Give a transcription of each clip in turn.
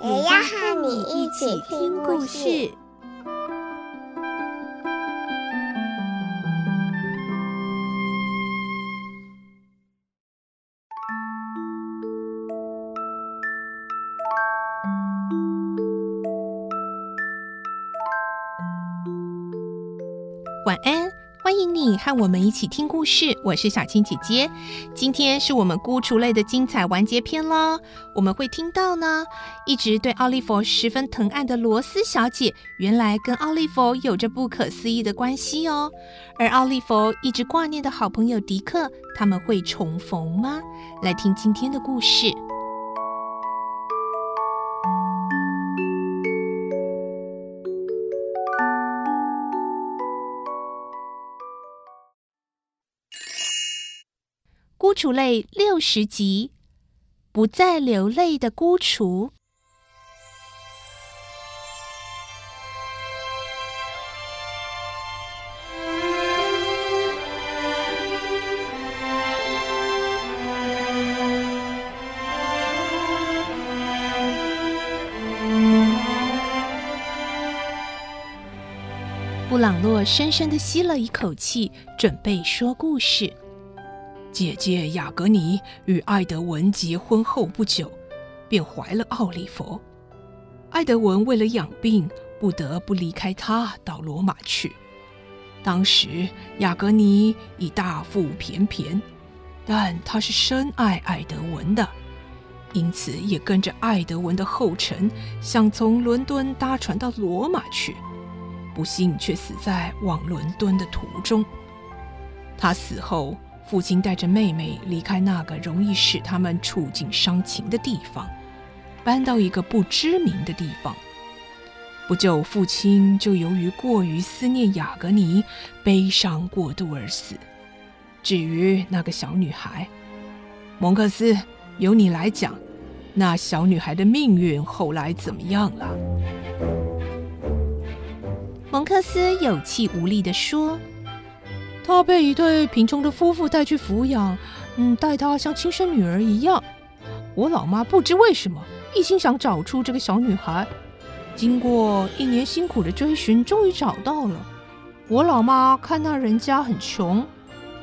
也要和你一起听故事。晚安，欢迎你和我们一起听故事。我是小青姐姐，今天是我们孤雏泪的精彩完结篇喽。我们会听到呢，一直对奥利弗十分疼爱的罗斯小姐，原来跟奥利弗有着不可思议的关系哦。而奥利弗一直挂念的好朋友迪克，他们会重逢吗？来听今天的故事。孤雏泪六十集，不再流泪的孤雏。布朗洛深深的吸了一口气，准备说故事。姐姐雅格尼与艾德文结婚后不久，便怀了奥利弗。艾德文为了养病，不得不离开他到罗马去。当时雅格尼已大腹便便，但她是深爱艾德文的，因此也跟着艾德文的后尘，想从伦敦搭船到罗马去。不幸却死在往伦敦的途中。他死后。父亲带着妹妹离开那个容易使他们触景伤情的地方，搬到一个不知名的地方。不久，父亲就由于过于思念雅格尼，悲伤过度而死。至于那个小女孩，蒙克斯，由你来讲，那小女孩的命运后来怎么样了？蒙克斯有气无力地说。她被一对贫穷的夫妇带去抚养，嗯，待她像亲生女儿一样。我老妈不知为什么一心想找出这个小女孩，经过一年辛苦的追寻，终于找到了。我老妈看那人家很穷，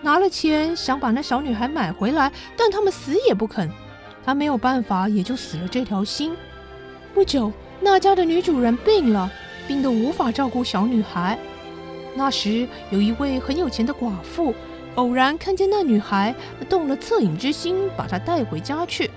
拿了钱想把那小女孩买回来，但他们死也不肯。她没有办法，也就死了这条心。不久，那家的女主人病了，病得无法照顾小女孩。那时有一位很有钱的寡妇，偶然看见那女孩，动了恻隐之心，把她带回家去。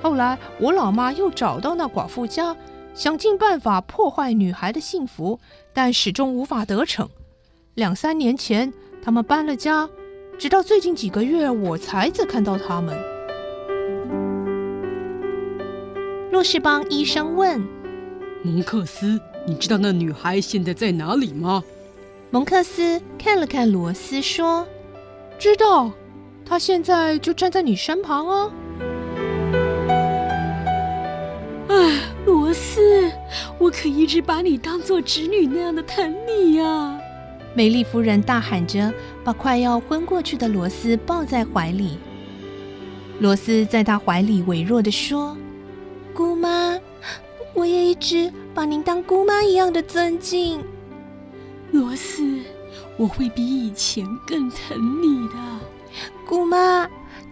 后来我老妈又找到那寡妇家，想尽办法破坏女孩的幸福，但始终无法得逞。两三年前，他们搬了家，直到最近几个月，我才再看到他们。洛士邦医生问：“蒙克斯，你知道那女孩现在在哪里吗？”蒙克斯看了看罗斯，说：“知道，他现在就站在你身旁啊。”哎，罗斯，我可一直把你当做侄女那样的疼你呀！美丽夫人大喊着，把快要昏过去的罗斯抱在怀里。罗斯在她怀里微弱地说：“姑妈，我也一直把您当姑妈一样的尊敬。”罗斯，我会比以前更疼你的，姑妈。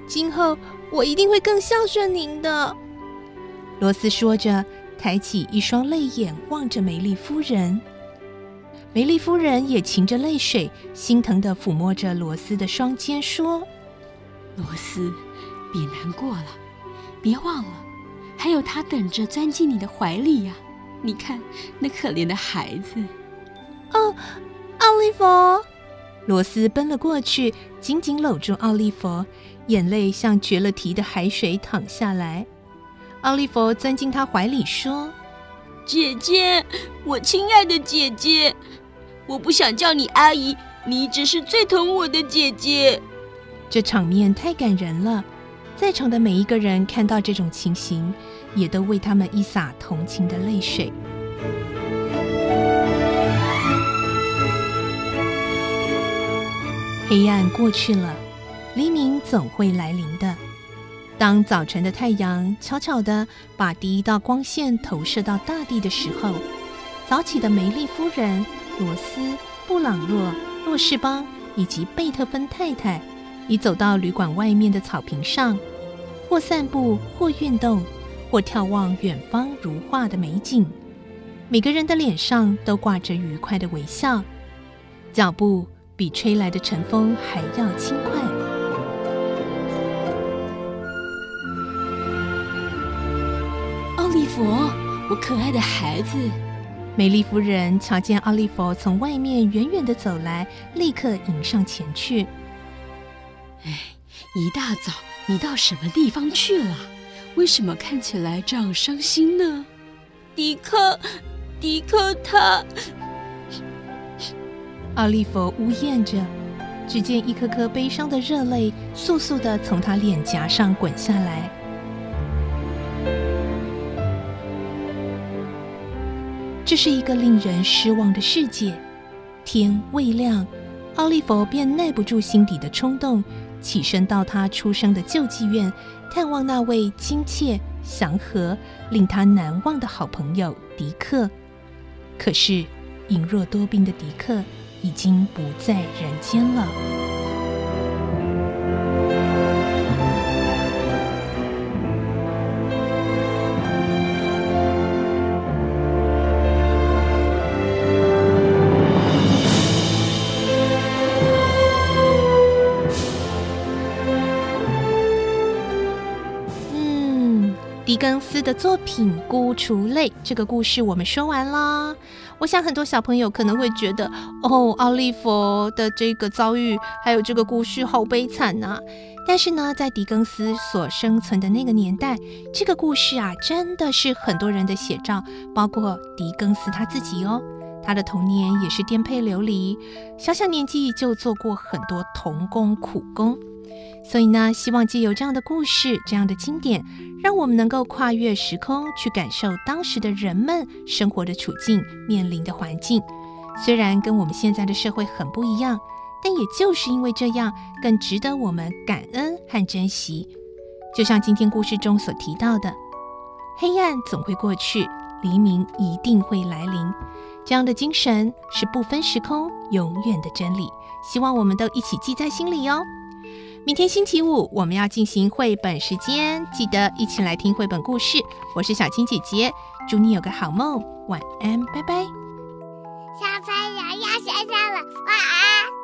今后我一定会更孝顺您的。罗斯说着，抬起一双泪眼望着梅丽夫人。梅丽夫人也噙着泪水，心疼地抚摸着罗斯的双肩，说：“罗斯，别难过了，别忘了，还有他等着钻进你的怀里呀。你看那可怜的孩子。”哦，奥利弗！罗斯奔了过去，紧紧搂住奥利弗，眼泪像绝了堤的海水淌下来。奥利弗钻进他怀里说：“姐姐，我亲爱的姐姐，我不想叫你阿姨，你一直是最疼我的姐姐。这场面太感人了，在场的每一个人看到这种情形，也都为他们一洒同情的泪水。黑暗过去了，黎明总会来临的。当早晨的太阳悄悄地把第一道光线投射到大地的时候，早起的梅丽夫人、罗斯、布朗洛、洛士邦以及贝特芬太太，已走到旅馆外面的草坪上，或散步，或运动，或眺望远方如画的美景。每个人的脸上都挂着愉快的微笑，脚步比吹来的晨风还要轻快。奥利弗，我可爱的孩子。美丽夫人瞧见奥利弗从外面远远地走来，立刻迎上前去。哎，一大早你到什么地方去了？为什么看起来这样伤心呢？迪克，迪克他……奥利弗呜咽着，只见一颗颗悲伤的热泪簌簌的从他脸颊上滚下来。这是一个令人失望的世界。天未亮，奥利弗便耐不住心底的冲动，起身到他出生的旧妓院，探望那位亲切、祥和、令他难忘的好朋友迪克。可是，隐弱多病的迪克已经不在人间了。嗯狄更斯的作品《孤雏泪》这个故事我们说完了。我想很多小朋友可能会觉得，哦，奥利弗的这个遭遇还有这个故事好悲惨呐。但是呢，在狄更斯所生存的那个年代，这个故事啊，真的是很多人的写照，包括狄更斯他自己哦。他的童年也是颠沛流离，小小年纪就做过很多童工苦工。所以呢，希望借由这样的故事，这样的经典，让我们能够跨越时空，去感受当时的人们生活的处境、面临的环境。虽然跟我们现在的社会很不一样，但也就是因为这样，更值得我们感恩和珍惜。就像今天故事中所提到的，黑暗总会过去，黎明一定会来临。这样的精神是不分时空、永远的真理。希望我们都一起记在心里哦。明天星期五，我们要进行绘本时间，记得一起来听绘本故事。我是小青姐姐，祝你有个好梦，晚安，拜拜。小朋友要睡觉了，晚安。